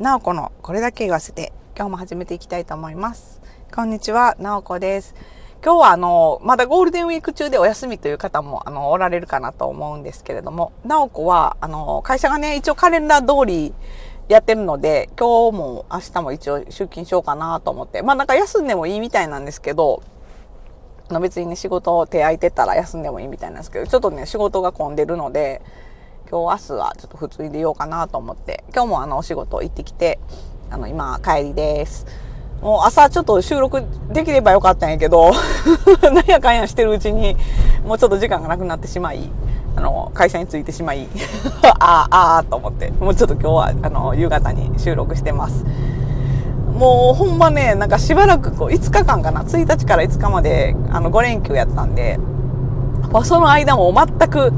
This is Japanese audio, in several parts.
なおこのこれだけ言わせて、今日も始めていきたいと思います。こんにちは、なおこです。今日はあの、まだゴールデンウィーク中でお休みという方もあの、おられるかなと思うんですけれども、なおこはあの、会社がね、一応カレンダー通りやってるので、今日も明日も一応出勤しようかなと思って、まあなんか休んでもいいみたいなんですけど、あの別にね、仕事を手空いてたら休んでもいいみたいなんですけど、ちょっとね、仕事が混んでるので、今日明日はちょっと普通に出ようかなと思って、今日もあのお仕事行ってきて、あの今帰りです。もう朝ちょっと収録できればよかったんやけど、なんやかんやしてるうちに、もうちょっと時間がなくなってしまい、あの、会社に着いてしまい、ああ、ああと思って、もうちょっと今日は、あの、夕方に収録してます。もうほんまね、なんかしばらくこう5日間かな、1日から5日まであの5連休やったんで、その間も全く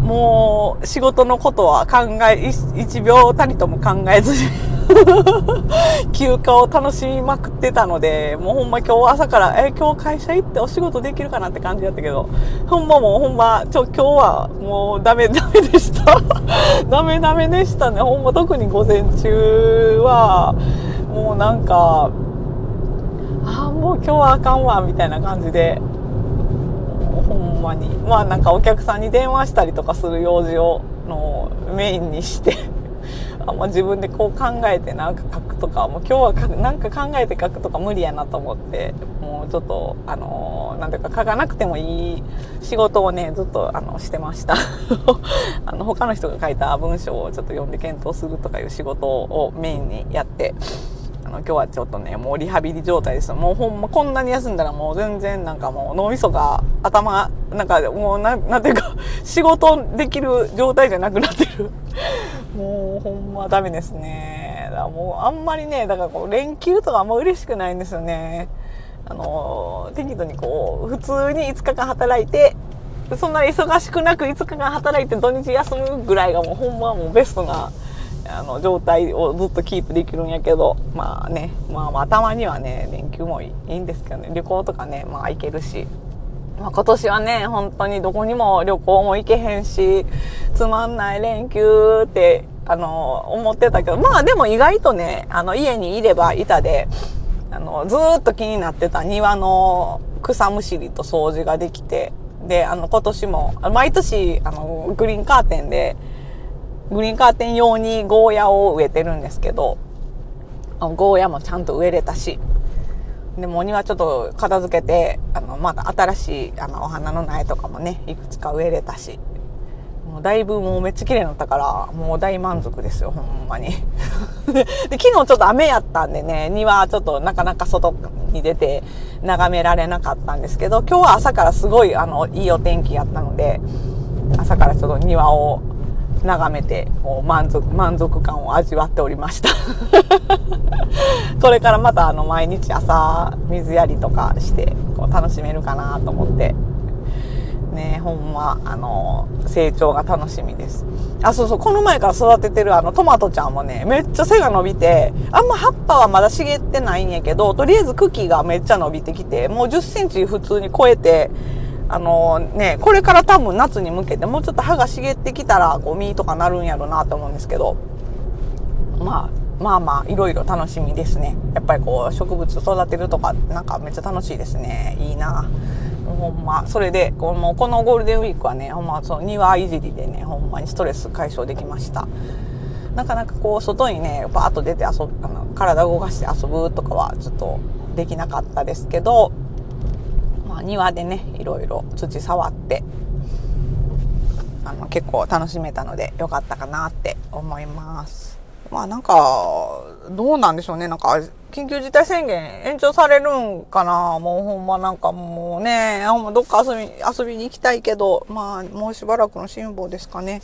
もう仕事のことは考え、1秒たりとも考えずに 休暇を楽しみまくってたので、もうほんま今日朝から、え、今日会社行ってお仕事できるかなって感じだったけど、ほんまもうほんま、ちょ、今日はもうダメダメでした。ダメダメでしたね。ほんま特に午前中は、もうなんか、ああ、もう今日はあかんわ、みたいな感じで、んまに。まあなんかお客さんに電話したりとかする用事をのメインにして あんま自分でこう考えてなんか書くとかもう今日はなんか考えて書くとか無理やなと思ってもうちょっとあのなんていうか書かなくてもいい仕事をねずっとあのしてました。あの他の人が書いた文章をちょっと読んで検討するとかいう仕事をメインにやってあの今日はちょっとねもうリハビリ状態です。もうほんまこんなに休んだらもう全然なんかもう脳みそが頭なんかもうななんていうか 仕事できる状態じゃなくなってる。もうほんまダメですね。だからもうあんまりねだからこう連休とかあんま嬉しくないんですよね。あの適度にこう普通に5日間働いてそんな忙しくなく5日間働いて土日休むぐらいがもうほんまもうベストなあの状態をずっとキープできるんやけどまあねまあまあたまにはね連休もいいんですけどね旅行とかねまあ行けるし、まあ、今年はね本当にどこにも旅行も行けへんしつまんない連休ってあの思ってたけどまあでも意外とねあの家にいればいたであのずっと気になってた庭の草むしりと掃除ができてであの今年も毎年あのグリーンカーテンでグリーンカーテン用にゴーヤを植えてるんですけど、ゴーヤもちゃんと植えれたし、でもお庭ちょっと片付けて、あの、また新しいあのお花の苗とかもね、いくつか植えれたし、もうだいぶもうめっちゃ綺麗になったから、もう大満足ですよ、ほんまに。で昨日ちょっと雨やったんでね、庭ちょっとなかなか外に出て眺められなかったんですけど、今日は朝からすごいあの、いいお天気やったので、朝からちょっと庭を眺めてこう満足満足感を味わっておりました。これからまたあの毎日朝水やりとかしてこう楽しめるかなと思って。ねほんまあの成長が楽しみです。あそうそうこの前から育ててるあのトマトちゃんもねめっちゃ背が伸びてあんま葉っぱはまだ茂ってないんやけどとりあえず茎がめっちゃ伸びてきてもう1 0センチ普通に超えてあのね、これから多分夏に向けてもうちょっと葉が茂ってきたら、こう、実とかなるんやろうなと思うんですけど、まあ、まあまあ、いろいろ楽しみですね。やっぱりこう、植物育てるとか、なんかめっちゃ楽しいですね。いいな。ほんま、それで、このこのゴールデンウィークはね、ほんま、その庭いじりでね、ほんまにストレス解消できました。なかなかこう、外にね、バーッと出て遊ぶ、あの体動かして遊ぶとかはちょっとできなかったですけど、庭でねいろいろ土触ってあの結構楽しめたので良かったかなって思います。まあなんかどうなんでしょうね。なんか緊急事態宣言延長されるんかなもうほんまなんかもうね。どっか遊び遊びに行きたいけどまあもうしばらくの辛抱ですかね。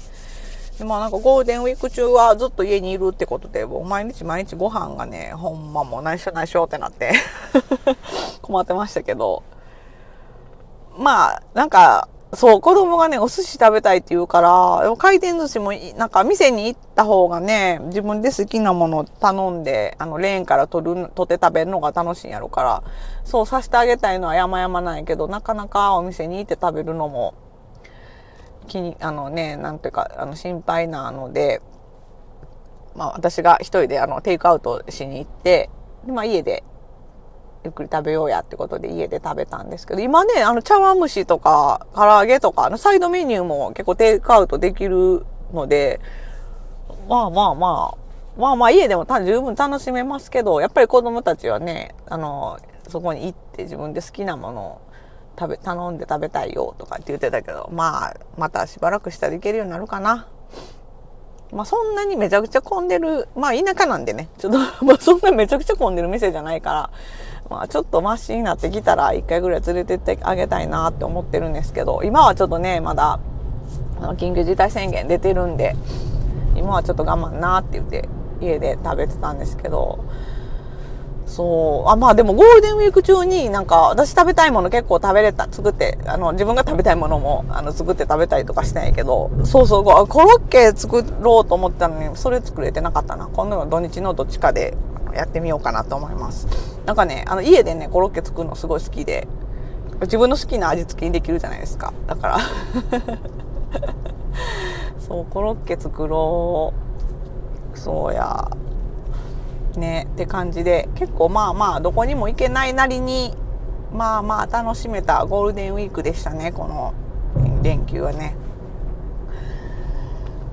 でもなんかゴールデンウィーク中はずっと家にいるってことで、もう毎日毎日ご飯がね、ほんまもう内緒内緒ってなって 困ってましたけど、まあ、なんか、そう、子供がね、お寿司食べたいって言うから、回転寿司も、なんか店に行った方がね、自分で好きなものを頼んで、あの、レーンから取る、取って食べるのが楽しいんやろから、そうさせてあげたいのは山々ないけど、なかなかお店に行って食べるのも、気に、あのね、なんていうか、あの、心配なので、まあ私が一人であのテイクアウトしに行って、まあ家でゆっくり食べようやってことで家で食べたんですけど、今ね、あの茶碗蒸しとか唐揚げとか、あのサイドメニューも結構テイクアウトできるので、まあまあまあ、まあまあ家でも十分楽しめますけど、やっぱり子供たちはね、あの、そこに行って自分で好きなものを食べ、頼んで食べたいよとかって言ってたけど、まあ、またしばらくしたら行けるようになるかな。まあそんなにめちゃくちゃ混んでる、まあ田舎なんでね、ちょっと、まあそんなめちゃくちゃ混んでる店じゃないから、まあちょっとマシになってきたら一回ぐらい連れてってあげたいなって思ってるんですけど、今はちょっとね、まだ、緊急事態宣言出てるんで、今はちょっと我慢なって言って家で食べてたんですけど、そう。あ、まあでもゴールデンウィーク中になんか私食べたいもの結構食べれた、作って、あの自分が食べたいものもあの作って食べたりとかしたんやけど、そうそう、コロッケ作ろうと思ったのにそれ作れてなかったな。今度の土日のどっちかでやってみようかなと思います。なんかね、あの家でね、コロッケ作るのすごい好きで、自分の好きな味付けにできるじゃないですか。だから そう、コロッケ作ろう。そうや。ねって感じで結構まあまあどこにも行けないなりにまあまあ楽しめたゴールデンウィークでしたねこの連休はね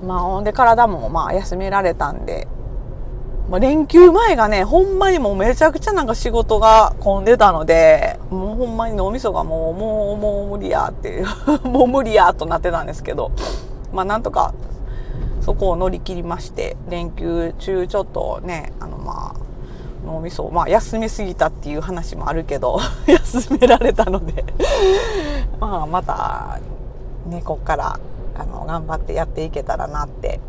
まあほんで体もまあ休められたんで、まあ、連休前がねほんまにもうめちゃくちゃなんか仕事が混んでたのでもうほんまに脳みそがもうもうもう無理やっていう もう無理やとなってたんですけどまあなんとかそこを乗り切りまして連休中ちょっとねあのまあ脳みそまあ休みすぎたっていう話もあるけど 休められたのでまあまたねこっからあの頑張ってやっていけたらなって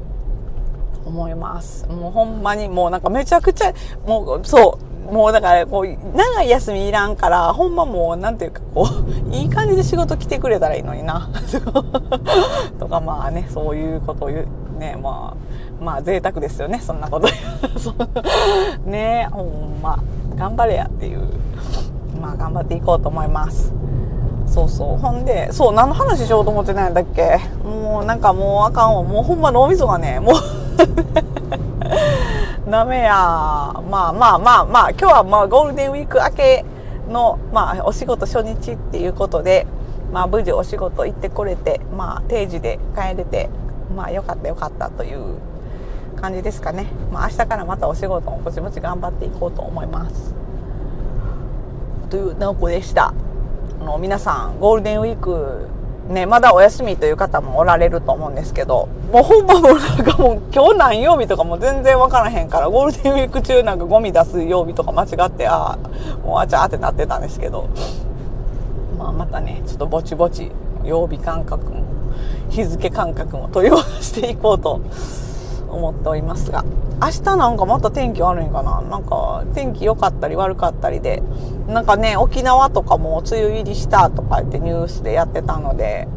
思います。もうほんまにもうなんかめちゃくちゃもうそうもうだからこう長い休みいらんからほんまもうなんていうかこう いい感じで仕事来てくれたらいいのにな。とかまあねそういうことを言うね。まあまあ贅沢ですよねそんなこと。ねほんま。頑張れやっていう。まあ頑張っていこうと思います。そうそう。ほんでそう何の話しようと思ってないんだっけ？もうなんかもうあかんわ。もうほんま脳みそがねもう ダメやまあまあまあまあ今日はまあゴールデンウィーク明けのまあお仕事初日っていうことでまあ無事お仕事行ってこれてまあ定時で帰れてまあよかったよかったという感じですかね。まあ明日からまたお仕事もぼちぼち頑張っていこうと思います。という直子でした。あの皆さんゴールデンウィークね、まだお休みという方もおられると思うんですけど、もうほんまもなんかもう今日何曜日とかも全然わからへんから、ゴールデンウィーク中なんかゴミ出す曜日とか間違って、ああ、もうあちゃーってなってたんですけど、まあまたね、ちょっとぼちぼち曜日感覚も日付感覚も問い合わせていこうと思っておりますが明日なんかまた天気悪いんかな？なんか天気良かったり悪かったりでなんかね沖縄とかも梅雨入りしたとか言ってニュースでやってたので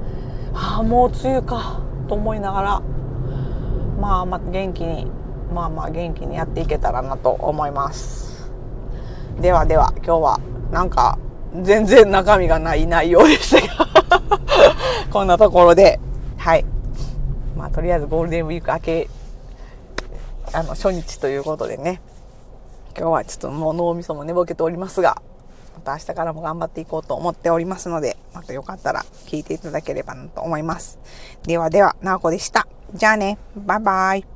ああもう梅雨かと思いながらまあまあ元気にまあまあ元気にやっていけたらなと思いますではでは今日はなんか全然中身がない内容でしたが こんなところではい。まあ、とりあえずゴールデンウィーク明け、あの、初日ということでね、今日はちょっともう脳みそも寝ぼけておりますが、また明日からも頑張っていこうと思っておりますので、またよかったら聞いていただければなと思います。ではでは、なおこでした。じゃあね、バイバイ。